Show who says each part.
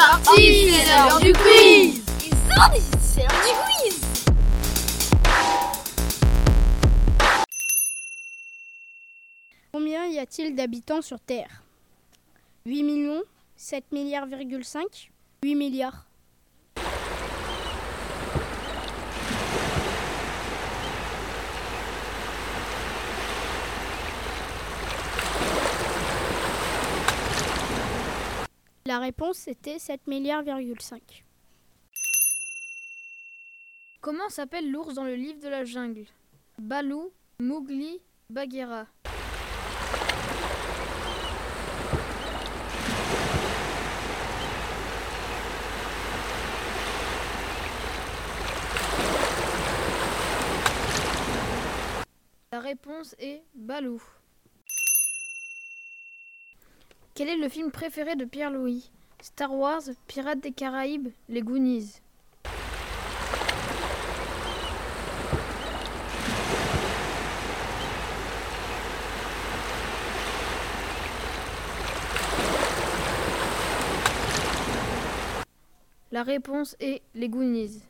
Speaker 1: c'est l'heure du quiz
Speaker 2: C'est l'heure du quiz.
Speaker 3: Combien y a-t-il d'habitants sur Terre? 8 millions 7 milliards,5 8 milliards La réponse était 7 milliards,5.
Speaker 4: Comment s'appelle l'ours dans le livre de la jungle? Balou, Mowgli, Bagheera. La réponse est Balou. Quel est le film préféré de Pierre-Louis? Star Wars, Pirates des Caraïbes, Les Goonies. La réponse est Les Goonies.